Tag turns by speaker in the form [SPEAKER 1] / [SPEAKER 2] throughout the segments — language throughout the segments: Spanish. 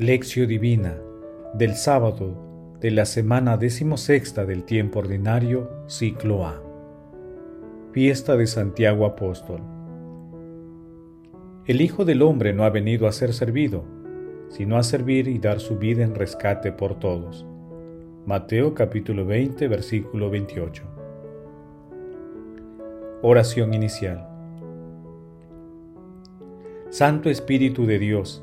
[SPEAKER 1] Lección Divina del sábado de la semana decimosexta del tiempo ordinario, ciclo A. Fiesta de Santiago Apóstol. El Hijo del Hombre no ha venido a ser servido, sino a servir y dar su vida en rescate por todos. Mateo capítulo 20, versículo 28. Oración inicial. Santo Espíritu de Dios,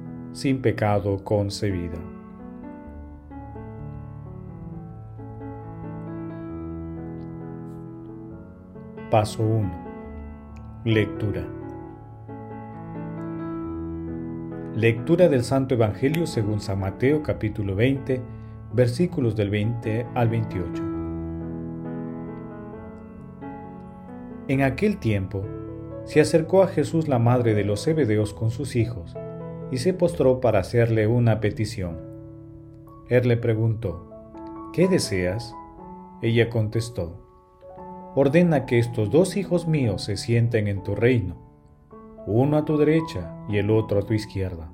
[SPEAKER 1] sin pecado concebida. Paso 1. Lectura. Lectura del Santo Evangelio según San Mateo capítulo 20, versículos del 20 al 28. En aquel tiempo, se acercó a Jesús la madre de los Zebedeos con sus hijos y se postró para hacerle una petición. Él le preguntó, ¿qué deseas? Ella contestó, ordena que estos dos hijos míos se sienten en tu reino, uno a tu derecha y el otro a tu izquierda.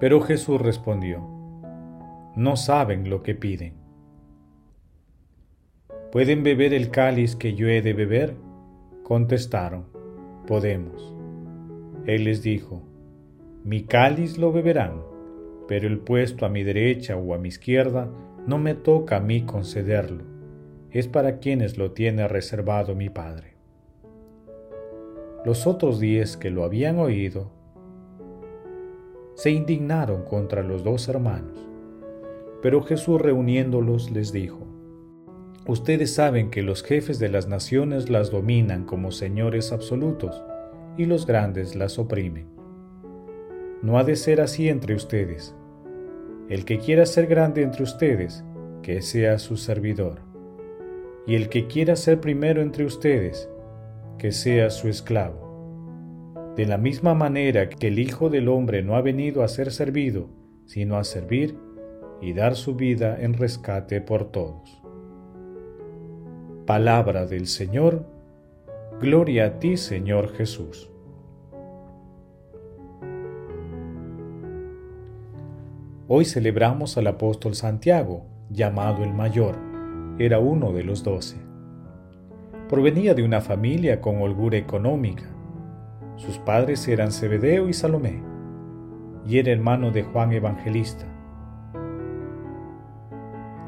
[SPEAKER 1] Pero Jesús respondió, no saben lo que piden. ¿Pueden beber el cáliz que yo he de beber? Contestaron, podemos. Él les dijo, Mi cáliz lo beberán, pero el puesto a mi derecha o a mi izquierda no me toca a mí concederlo, es para quienes lo tiene reservado mi Padre. Los otros diez que lo habían oído se indignaron contra los dos hermanos, pero Jesús reuniéndolos les dijo, Ustedes saben que los jefes de las naciones las dominan como señores absolutos, y los grandes las oprimen. No ha de ser así entre ustedes. El que quiera ser grande entre ustedes, que sea su servidor. Y el que quiera ser primero entre ustedes, que sea su esclavo. De la misma manera que el Hijo del Hombre no ha venido a ser servido, sino a servir y dar su vida en rescate por todos. Palabra del Señor Gloria a ti, Señor Jesús. Hoy celebramos al apóstol Santiago, llamado el Mayor. Era uno de los doce. Provenía de una familia con holgura económica. Sus padres eran Zebedeo y Salomé, y era hermano de Juan Evangelista.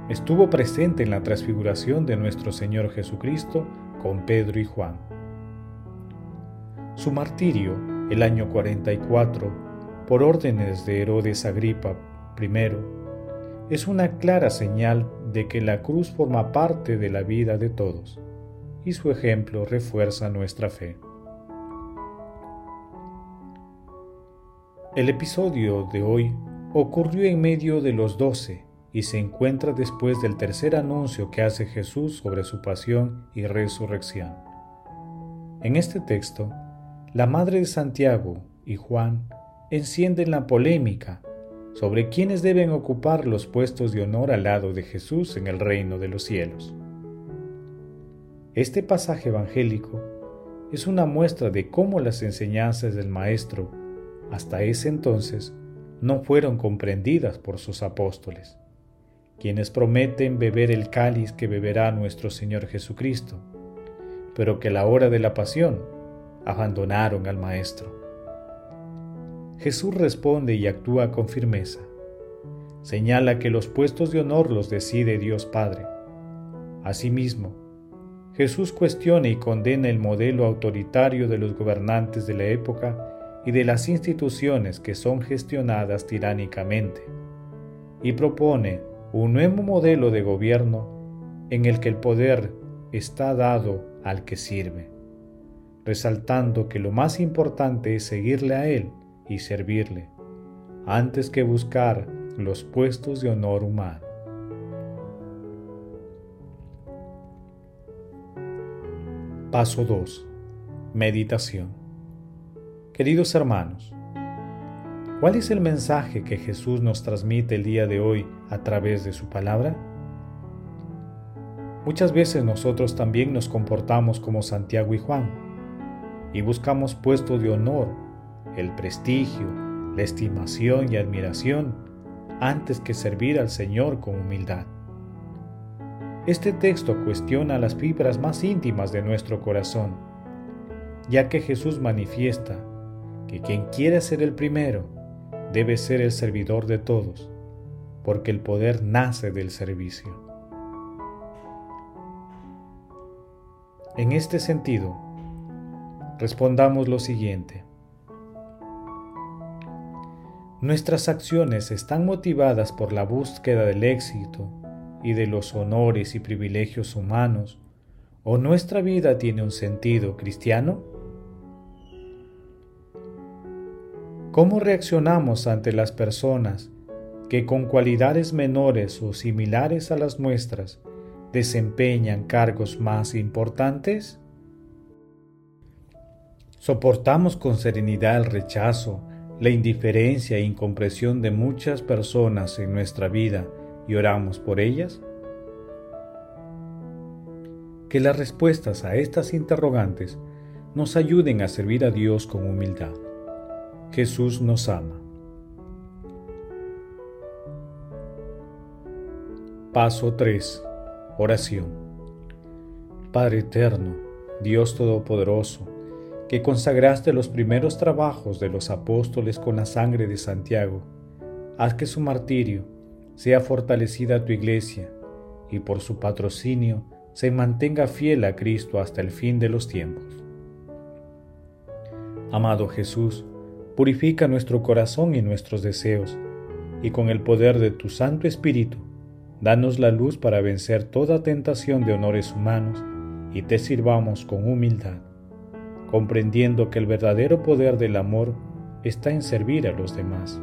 [SPEAKER 1] Estuvo presente en la transfiguración de nuestro Señor Jesucristo con Pedro y Juan. Su martirio, el año 44, por órdenes de Herodes Agripa I, es una clara señal de que la cruz forma parte de la vida de todos, y su ejemplo refuerza nuestra fe. El episodio de hoy ocurrió en medio de los doce y se encuentra después del tercer anuncio que hace Jesús sobre su pasión y resurrección. En este texto, la madre de Santiago y Juan encienden la polémica sobre quiénes deben ocupar los puestos de honor al lado de Jesús en el reino de los cielos. Este pasaje evangélico es una muestra de cómo las enseñanzas del Maestro hasta ese entonces no fueron comprendidas por sus apóstoles, quienes prometen beber el cáliz que beberá nuestro Señor Jesucristo, pero que la hora de la pasión abandonaron al Maestro. Jesús responde y actúa con firmeza. Señala que los puestos de honor los decide Dios Padre. Asimismo, Jesús cuestiona y condena el modelo autoritario de los gobernantes de la época y de las instituciones que son gestionadas tiránicamente, y propone un nuevo modelo de gobierno en el que el poder está dado al que sirve resaltando que lo más importante es seguirle a Él y servirle, antes que buscar los puestos de honor humano. Paso 2. Meditación. Queridos hermanos, ¿cuál es el mensaje que Jesús nos transmite el día de hoy a través de su palabra? Muchas veces nosotros también nos comportamos como Santiago y Juan y buscamos puestos de honor, el prestigio, la estimación y admiración antes que servir al Señor con humildad. Este texto cuestiona las fibras más íntimas de nuestro corazón, ya que Jesús manifiesta que quien quiere ser el primero debe ser el servidor de todos, porque el poder nace del servicio. En este sentido, respondamos lo siguiente. Nuestras acciones están motivadas por la búsqueda del éxito y de los honores y privilegios humanos, o nuestra vida tiene un sentido cristiano? ¿Cómo reaccionamos ante las personas que con cualidades menores o similares a las nuestras desempeñan cargos más importantes? ¿Soportamos con serenidad el rechazo, la indiferencia e incomprensión de muchas personas en nuestra vida y oramos por ellas? Que las respuestas a estas interrogantes nos ayuden a servir a Dios con humildad. Jesús nos ama. Paso 3. Oración. Padre eterno, Dios Todopoderoso, que consagraste los primeros trabajos de los apóstoles con la sangre de Santiago, haz que su martirio sea fortalecida tu iglesia y por su patrocinio se mantenga fiel a Cristo hasta el fin de los tiempos. Amado Jesús, purifica nuestro corazón y nuestros deseos, y con el poder de tu Santo Espíritu, danos la luz para vencer toda tentación de honores humanos y te sirvamos con humildad, comprendiendo que el verdadero poder del amor está en servir a los demás.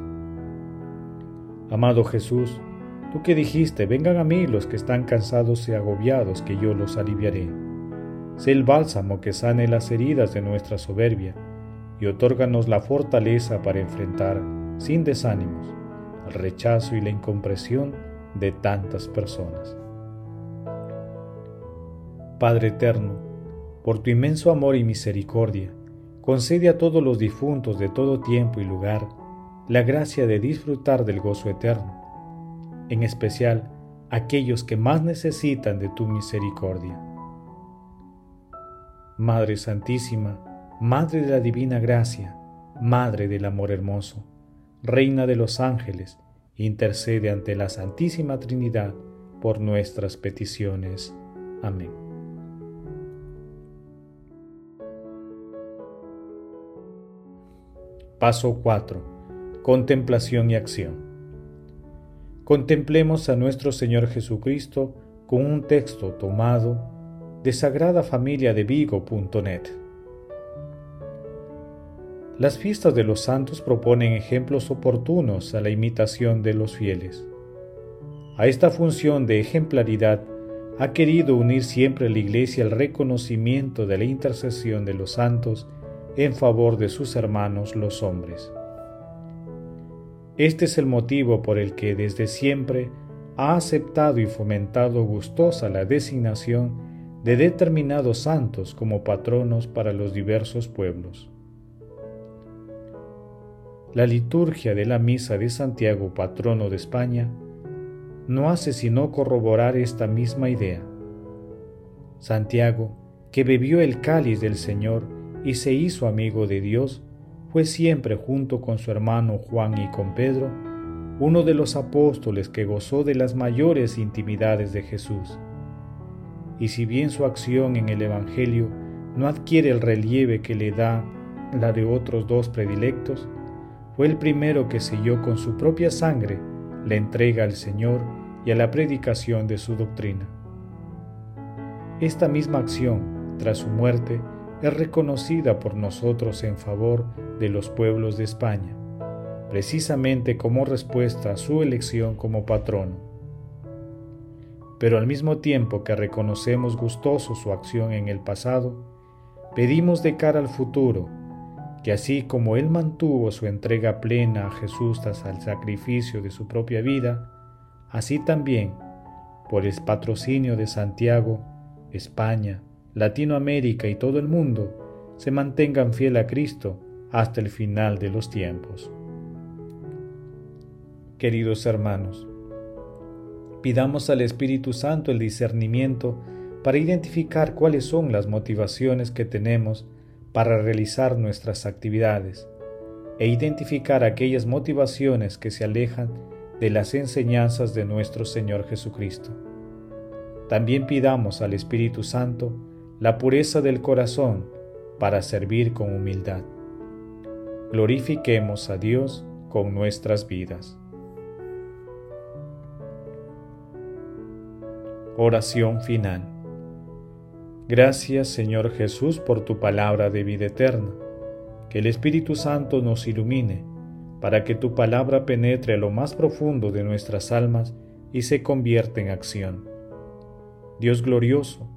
[SPEAKER 1] Amado Jesús, tú que dijiste, vengan a mí los que están cansados y agobiados, que yo los aliviaré. Sé el bálsamo que sane las heridas de nuestra soberbia y otórganos la fortaleza para enfrentar, sin desánimos, el rechazo y la incompresión de tantas personas. Padre eterno, por tu inmenso amor y misericordia, concede a todos los difuntos de todo tiempo y lugar la gracia de disfrutar del gozo eterno, en especial aquellos que más necesitan de tu misericordia. Madre Santísima, Madre de la Divina Gracia, Madre del Amor Hermoso, Reina de los Ángeles, intercede ante la Santísima Trinidad por nuestras peticiones. Amén. Paso 4. Contemplación y acción. Contemplemos a nuestro Señor Jesucristo con un texto tomado de Sagrada Familia de Vigo.net. Las fiestas de los santos proponen ejemplos oportunos a la imitación de los fieles. A esta función de ejemplaridad ha querido unir siempre la Iglesia el reconocimiento de la intercesión de los santos en favor de sus hermanos los hombres. Este es el motivo por el que desde siempre ha aceptado y fomentado gustosa la designación de determinados santos como patronos para los diversos pueblos. La liturgia de la Misa de Santiago, patrono de España, no hace sino corroborar esta misma idea. Santiago, que bebió el cáliz del Señor y se hizo amigo de Dios, fue siempre junto con su hermano Juan y con Pedro, uno de los apóstoles que gozó de las mayores intimidades de Jesús. Y si bien su acción en el Evangelio no adquiere el relieve que le da la de otros dos predilectos, fue el primero que selló con su propia sangre la entrega al Señor y a la predicación de su doctrina. Esta misma acción, tras su muerte, es reconocida por nosotros en favor de los pueblos de España, precisamente como respuesta a su elección como patrono. Pero al mismo tiempo que reconocemos gustoso su acción en el pasado, pedimos de cara al futuro que así como Él mantuvo su entrega plena a Jesús hasta el sacrificio de su propia vida, así también, por el patrocinio de Santiago, España, Latinoamérica y todo el mundo, se mantengan fiel a Cristo hasta el final de los tiempos. Queridos hermanos, pidamos al Espíritu Santo el discernimiento para identificar cuáles son las motivaciones que tenemos para realizar nuestras actividades e identificar aquellas motivaciones que se alejan de las enseñanzas de nuestro Señor Jesucristo. También pidamos al Espíritu Santo la pureza del corazón para servir con humildad. Glorifiquemos a Dios con nuestras vidas. Oración final. Gracias Señor Jesús por tu palabra de vida eterna. Que el Espíritu Santo nos ilumine para que tu palabra penetre a lo más profundo de nuestras almas y se convierta en acción. Dios glorioso,